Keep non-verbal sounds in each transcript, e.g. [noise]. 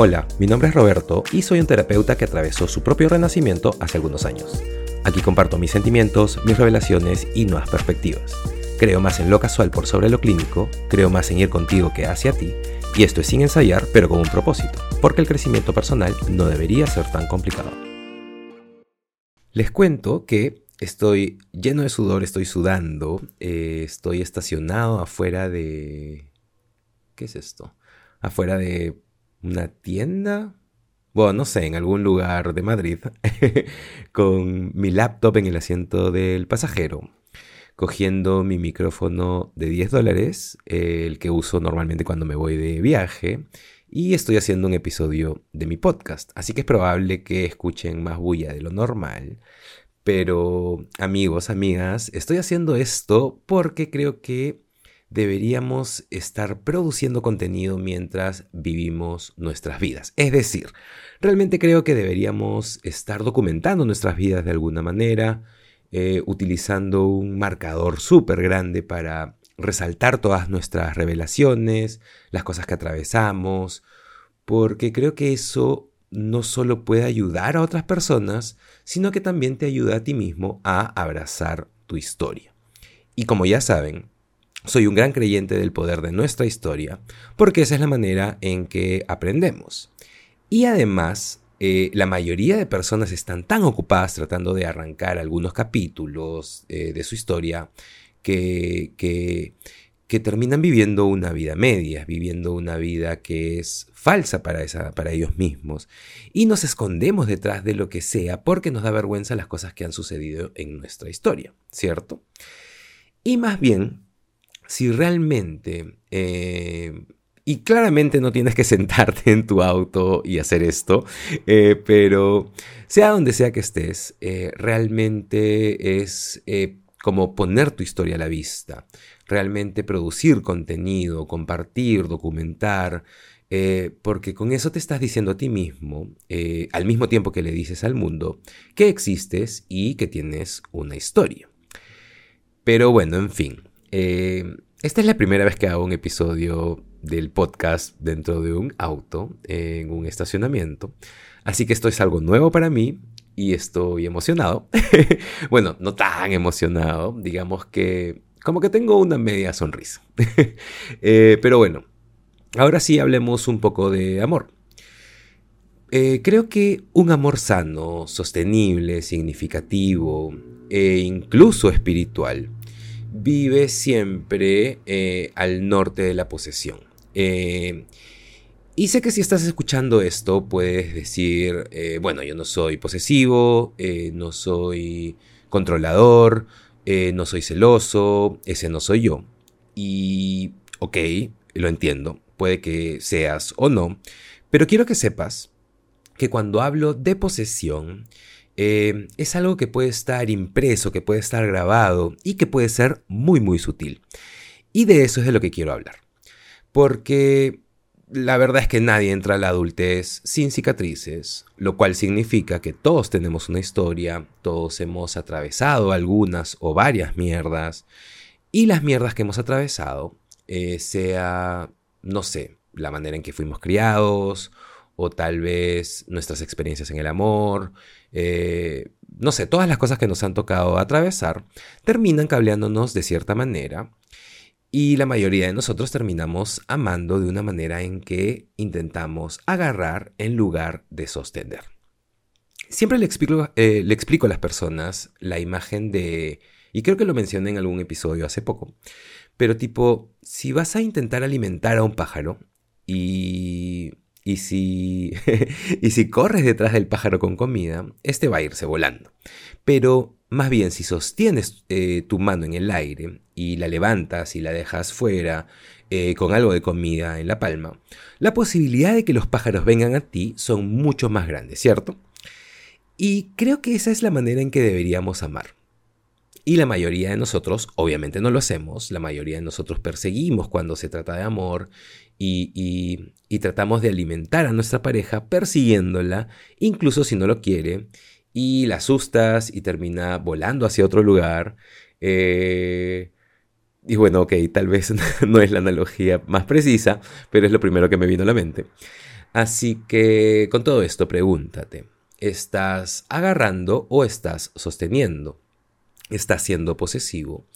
Hola, mi nombre es Roberto y soy un terapeuta que atravesó su propio renacimiento hace algunos años. Aquí comparto mis sentimientos, mis revelaciones y nuevas perspectivas. Creo más en lo casual por sobre lo clínico, creo más en ir contigo que hacia ti, y esto es sin ensayar, pero con un propósito, porque el crecimiento personal no debería ser tan complicado. Les cuento que estoy lleno de sudor, estoy sudando, eh, estoy estacionado afuera de... ¿Qué es esto? Afuera de una tienda, bueno, no sé, en algún lugar de Madrid, [laughs] con mi laptop en el asiento del pasajero, cogiendo mi micrófono de 10 dólares, el que uso normalmente cuando me voy de viaje, y estoy haciendo un episodio de mi podcast, así que es probable que escuchen más bulla de lo normal. Pero amigos, amigas, estoy haciendo esto porque creo que deberíamos estar produciendo contenido mientras vivimos nuestras vidas. Es decir, realmente creo que deberíamos estar documentando nuestras vidas de alguna manera, eh, utilizando un marcador súper grande para resaltar todas nuestras revelaciones, las cosas que atravesamos, porque creo que eso no solo puede ayudar a otras personas, sino que también te ayuda a ti mismo a abrazar tu historia. Y como ya saben, soy un gran creyente del poder de nuestra historia, porque esa es la manera en que aprendemos. Y además, eh, la mayoría de personas están tan ocupadas tratando de arrancar algunos capítulos eh, de su historia que, que, que, terminan viviendo una vida media, viviendo una vida que es falsa para, esa, para ellos mismos. Y nos escondemos detrás de lo que sea porque nos da vergüenza las cosas que han sucedido en nuestra historia, ¿cierto? Y más bien, si realmente, eh, y claramente no tienes que [laughs] sentarte en tu auto y hacer esto, eh, pero sea donde sea que estés, eh, realmente es como poner tu historia a la vista, realmente producir contenido, compartir, documentar, porque con eso te estás diciendo a ti mismo, al mismo tiempo que le dices al mundo, que existes y que tienes una historia. Pero bueno, en fin, esta es la primera vez que hago un episodio del podcast dentro de un auto, en un estacionamiento. Así que esto es algo nuevo para mí y estoy emocionado. [laughs] bueno, no tan emocionado, digamos que como que tengo una media sonrisa. [laughs] Eh, pero bueno, ahora sí hablemos un poco de amor. Eh, creo que un amor sano, sostenible, significativo e incluso espiritual vive siempre eh, al norte de la posesión. Eh, y sé que si estás escuchando esto puedes decir, eh, bueno, yo no soy posesivo, no soy controlador, no soy celoso, ese no soy yo. Y, ok, lo entiendo, puede que seas o no, pero quiero que sepas que cuando hablo de posesión, eh, es algo que puede estar impreso, que puede estar grabado y que puede ser muy muy sutil. Y de eso es de lo que quiero hablar. Porque la verdad es que nadie entra a la adultez sin cicatrices, lo cual significa que todos tenemos una historia, todos hemos atravesado algunas o varias mierdas, y las mierdas que hemos atravesado, eh, sea, no sé, la manera en que fuimos criados, o tal vez nuestras experiencias en el amor, eh, no sé, todas las cosas que nos han tocado atravesar, terminan cableándonos de cierta manera y la mayoría de nosotros terminamos amando de una manera en que intentamos agarrar en lugar de sostener. Siempre le explico, eh, le explico a las personas la imagen de, y creo que lo mencioné en algún episodio hace poco, pero tipo, si vas a intentar alimentar a un pájaro y y si, [laughs] y si corres detrás del pájaro con comida, este va a irse volando. Pero más bien si sostienes eh, tu mano en el aire y la levantas y la dejas fuera eh, con algo de comida en la palma, la posibilidad de que los pájaros vengan a ti son mucho más grandes, ¿cierto? Y creo que esa es la manera en que deberíamos amar. Y la mayoría de nosotros, obviamente no lo hacemos, la mayoría de nosotros perseguimos cuando se trata de amor y, tratamos de alimentar a nuestra pareja persiguiéndola, incluso si no lo quiere, y la asustas y termina volando hacia otro lugar. Eh, y bueno, ok, tal vez [laughs] no es la analogía más precisa, pero es lo primero que me vino a la mente. Así que con todo esto pregúntate, ¿estás agarrando o estás sosteniendo? ¿Estás siendo posesivo?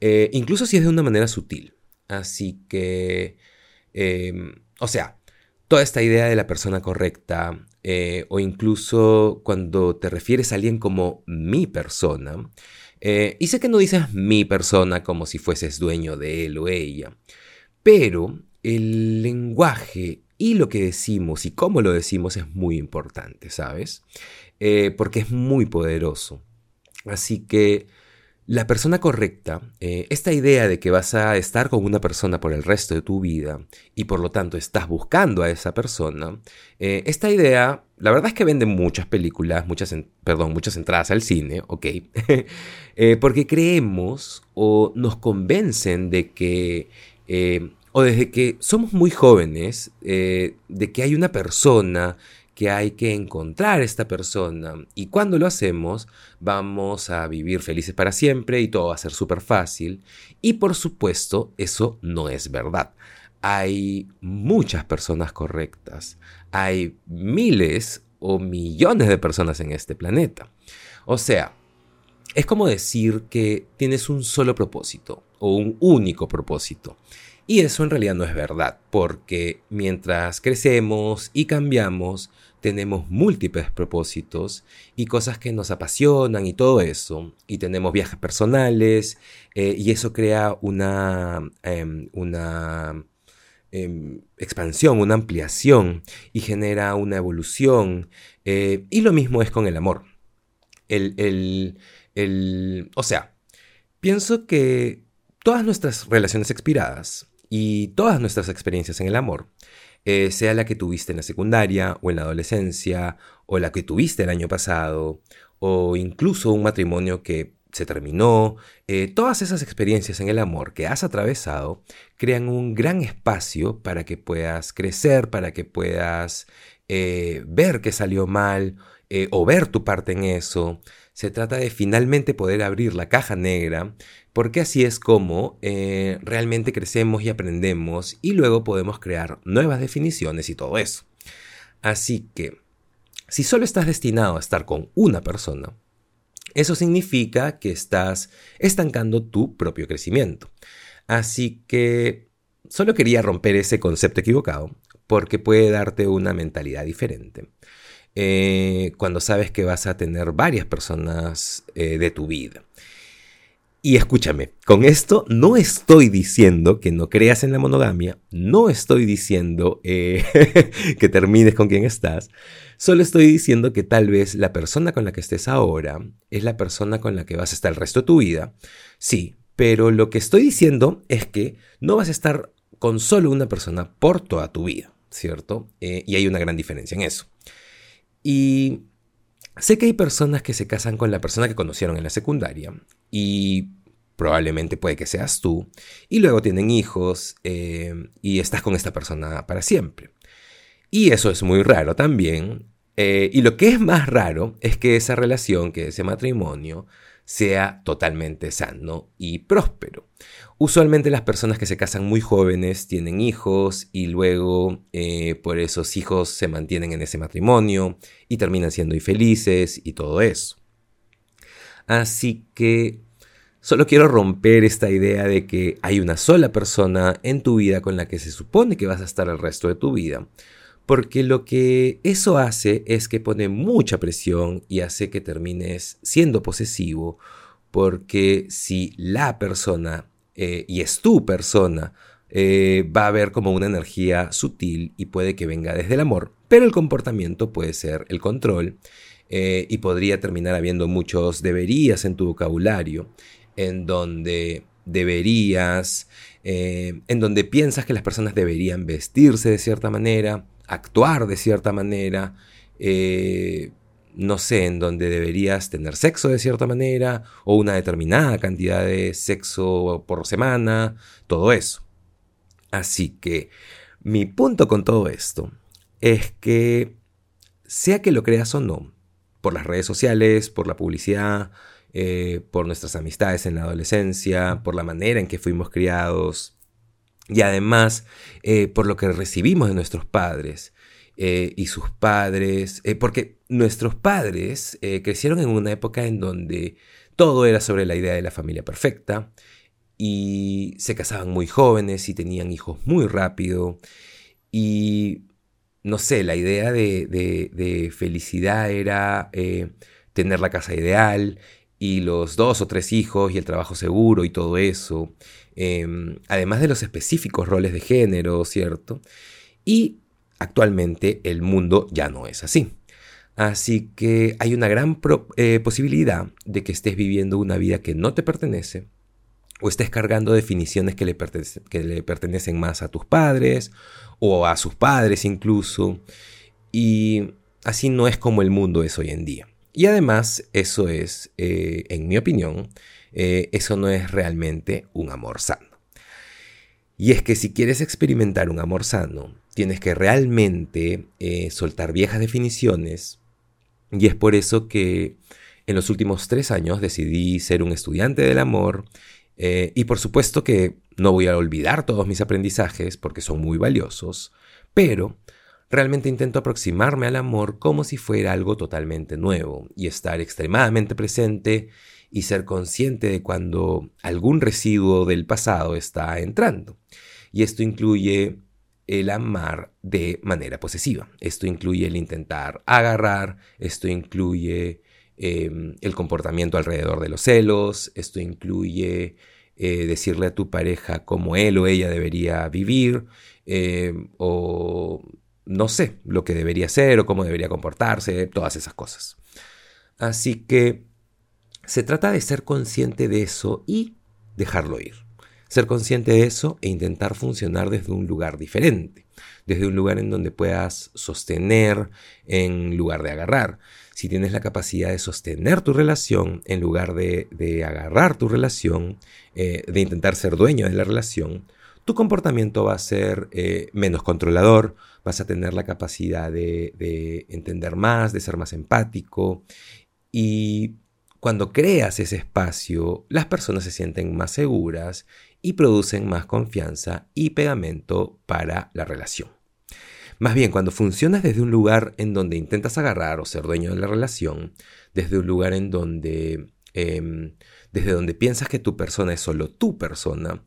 Eh, incluso si es de una manera sutil. Así que, em, o sea, toda esta idea de la persona correcta, eh, o incluso cuando te refieres a alguien como mi persona, eh, y sé que no dices mi persona como si fueses dueño de él o ella, pero el lenguaje y lo que decimos y cómo lo decimos es muy importante, ¿sabes? Eh, porque es muy poderoso. Así que la persona correcta, eh, esta idea de que vas a estar con una persona por el resto de tu vida y por lo tanto estás buscando a esa persona, eh, esta idea, la verdad es que vende muchas películas, muchas, perdón, muchas entradas al cine, ok, [laughs] porque creemos o nos convencen de que o desde que somos muy jóvenes, eh, de que hay una persona, que hay que encontrar esta persona y cuando lo hacemos vamos a vivir felices para siempre y todo va a ser súper fácil. Y por supuesto, eso no es verdad. Hay muchas personas correctas, hay miles o millones de personas en este planeta. O sea, es como decir que tienes un solo propósito o un único propósito. Y eso en realidad no es verdad, porque mientras crecemos y cambiamos, tenemos múltiples propósitos y cosas que nos apasionan y todo eso. Y tenemos viajes personales eh, y eso crea una, em, una em, expansión, una ampliación y genera una evolución. Eh, y lo mismo es con el amor. El, el, el, o sea, pienso que todas nuestras relaciones expiradas y todas nuestras experiencias en el amor, eh, sea la que tuviste en la secundaria o en la adolescencia, o la que tuviste el año pasado, o incluso un matrimonio que se terminó, eh, todas esas experiencias en el amor que has atravesado crean un gran espacio para que puedas crecer, para que puedas eh, ver que salió mal o ver tu parte en eso. Se trata de finalmente poder abrir la caja negra porque así es como eh, realmente crecemos y aprendemos y luego podemos crear nuevas definiciones y todo eso. Así que, si solo estás destinado a estar con una persona, eso significa que estás estancando tu propio crecimiento. Así que solo quería romper ese concepto equivocado porque puede darte una mentalidad diferente. Eh, cuando sabes que vas a tener varias personas eh, de tu vida. Y escúchame, con esto no estoy diciendo que no creas en la monogamia, no estoy diciendo eh, [laughs] que termines con quien estás, solo estoy diciendo que tal vez la persona con la que estés ahora es la persona con la que vas a estar el resto de tu vida. Sí, pero lo que estoy diciendo es que no vas a estar con solo una persona por toda tu vida, ¿cierto? Eh, y hay una gran diferencia en eso. Y Sé que hay personas que se casan con la persona que conocieron en la secundaria y probablemente puede que seas tú, y luego tienen hijos eh, y estás con esta persona para siempre. Y eso es muy raro también. Eh, y lo que es más raro es que esa relación, que ese matrimonio, sea totalmente sano y próspero. Usualmente las personas que se casan muy jóvenes tienen hijos y luego eh, por esos hijos se mantienen en ese matrimonio y terminan siendo infelices y todo eso. Así que solo quiero romper esta idea de que hay una sola persona en tu vida con la que se supone que vas a estar el resto de tu vida. Porque lo que eso hace es que pone mucha presión y hace que termines siendo posesivo, porque si la persona, eh, y es tu persona, eh, va a haber como una energía sutil y puede que venga desde el amor, pero el comportamiento puede ser el control eh, y podría terminar habiendo muchos deberías en tu vocabulario, en donde deberías, en donde piensas que las personas deberían vestirse de cierta manera, actuar de cierta manera, eh, no sé, en donde deberías tener sexo de cierta manera, o una determinada cantidad de sexo por semana, todo eso. Así que mi punto con todo esto es que, sea que lo creas o no, por las redes sociales, por la publicidad, eh, por nuestras amistades en la adolescencia, por la manera en que fuimos criados, Y además, eh, por lo que recibimos de nuestros padres eh, y sus padres, porque nuestros padres crecieron en una época en donde todo era sobre la idea de la familia perfecta y se casaban muy jóvenes y tenían hijos muy rápido y no sé, la idea de, felicidad era tener la casa ideal y los dos o tres hijos y el trabajo seguro y todo eso, em, además de los específicos roles de género, ¿cierto? Y actualmente el mundo ya no es así. Así que hay una gran eh, posibilidad de que estés viviendo una vida que no te pertenece o estés cargando definiciones que le, que le pertenecen más a tus padres o a sus padres incluso. Y así no es como el mundo es hoy en día. Y además, eso es, eh, en mi opinión, eh, eso no es realmente un amor sano. Y es que si quieres experimentar un amor sano, tienes que realmente eh, soltar viejas definiciones. Y es por eso que en los últimos tres años decidí ser un estudiante del amor. y por supuesto que no voy a olvidar todos mis aprendizajes porque son muy valiosos, pero Realmente intento aproximarme al amor como si fuera algo totalmente nuevo y estar extremadamente presente y ser consciente de cuando algún residuo del pasado está entrando. Y esto incluye el amar de manera posesiva. Esto incluye el intentar agarrar, esto incluye em, el comportamiento alrededor de los celos, esto incluye eh, decirle a tu pareja cómo él o ella debería vivir, em, o no sé lo que debería ser o cómo debería comportarse, todas esas cosas. Así que se trata de ser consciente de eso y dejarlo ir. Ser consciente de eso e intentar funcionar desde un lugar diferente, desde un lugar en donde puedas sostener en lugar de agarrar. Si tienes la capacidad de sostener tu relación en lugar de, agarrar tu relación, eh, de intentar ser dueño de la relación, tu comportamiento va a ser eh, menos controlador, vas a tener la capacidad de, entender más, de ser más empático y cuando creas ese espacio, las personas se sienten más seguras y producen más confianza y pegamento para la relación. Más bien, cuando funcionas desde un lugar en donde intentas agarrar o ser dueño de la relación, desde un lugar en donde, em, desde donde piensas que tu persona es solo tu persona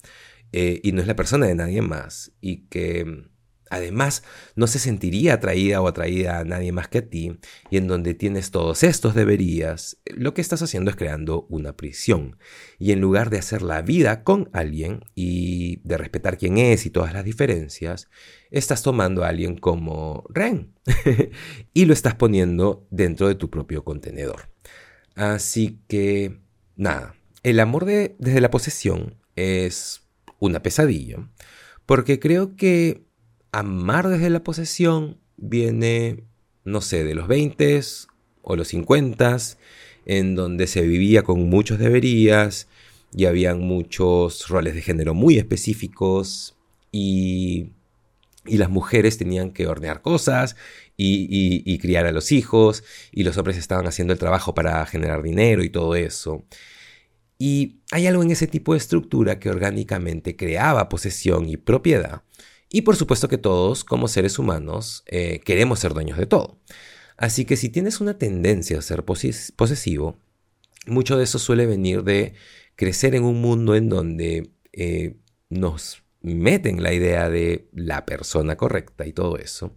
eh, y no es la persona de nadie más, y que Además, no se sentiría atraída o atraída a nadie más que a ti, y en donde tienes todos estos deberías, lo que estás haciendo es creando una prisión. Y en lugar de hacer la vida con alguien y de respetar quién es y todas las diferencias, estás tomando a alguien como Ren [laughs] y lo estás poniendo dentro de tu propio contenedor. Así que, nada, el amor desde la posesión es una pesadilla, porque creo que amar desde la posesión viene, no sé, de los 20 o los 50, en donde se vivía con muchos deberías y habían muchos roles de género muy específicos y, y las mujeres tenían que hornear cosas y, y, criar a los hijos y los hombres estaban haciendo el trabajo para generar dinero y todo eso. Y hay algo en ese tipo de estructura que orgánicamente creaba posesión y propiedad y por supuesto que todos, como seres humanos, eh, queremos ser dueños de todo. Así que si tienes una tendencia a ser posesivo, mucho de eso suele venir de crecer en un mundo en donde eh, nos meten la idea de la persona correcta y todo eso.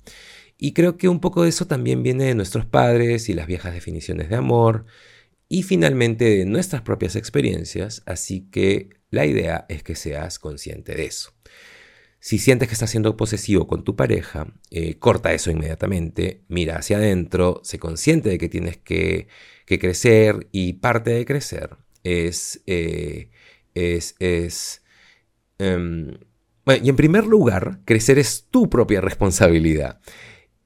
Y creo que un poco de eso también viene de nuestros padres y las viejas definiciones de amor y finalmente de nuestras propias experiencias, así que la idea es que seas consciente de eso. Si sientes que estás siendo posesivo con tu pareja, eh, corta eso inmediatamente, mira hacia adentro, sé consciente de que tienes que, crecer y parte de crecer es... Eh, es, es em, bueno, y en primer lugar, crecer es tu propia responsabilidad.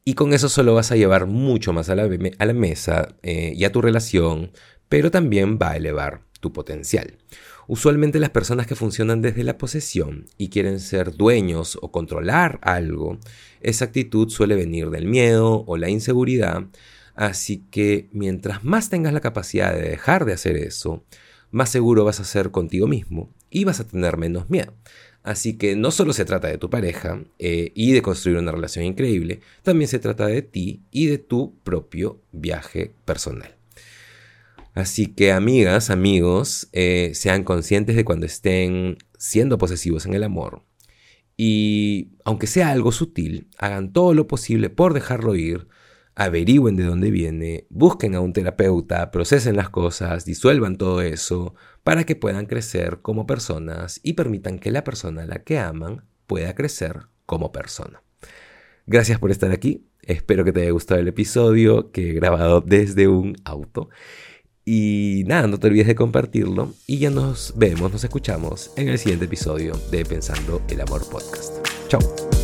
Y con eso solo vas a llevar mucho más a la, a la mesa eh, y a tu relación, pero también va a elevar tu potencial. Usualmente las personas que funcionan desde la posesión y quieren ser dueños o controlar algo, esa actitud suele venir del miedo o la inseguridad, así que mientras más tengas la capacidad de dejar de hacer eso, más seguro vas a ser contigo mismo y vas a tener menos miedo. Así que no solo se trata de tu pareja eh, y de construir una relación increíble, también se trata de ti y de tu propio viaje personal. Así que amigas, amigos, eh, sean conscientes de cuando estén siendo posesivos en el amor. Y aunque sea algo sutil, hagan todo lo posible por dejarlo ir, averigüen de dónde viene, busquen a un terapeuta, procesen las cosas, disuelvan todo eso, para que puedan crecer como personas y permitan que la persona a la que aman pueda crecer como persona. Gracias por estar aquí, espero que te haya gustado el episodio que he grabado desde un auto. Y nada, no te olvides de compartirlo y ya nos vemos, nos escuchamos en el siguiente episodio de Pensando el Amor Podcast. Chao.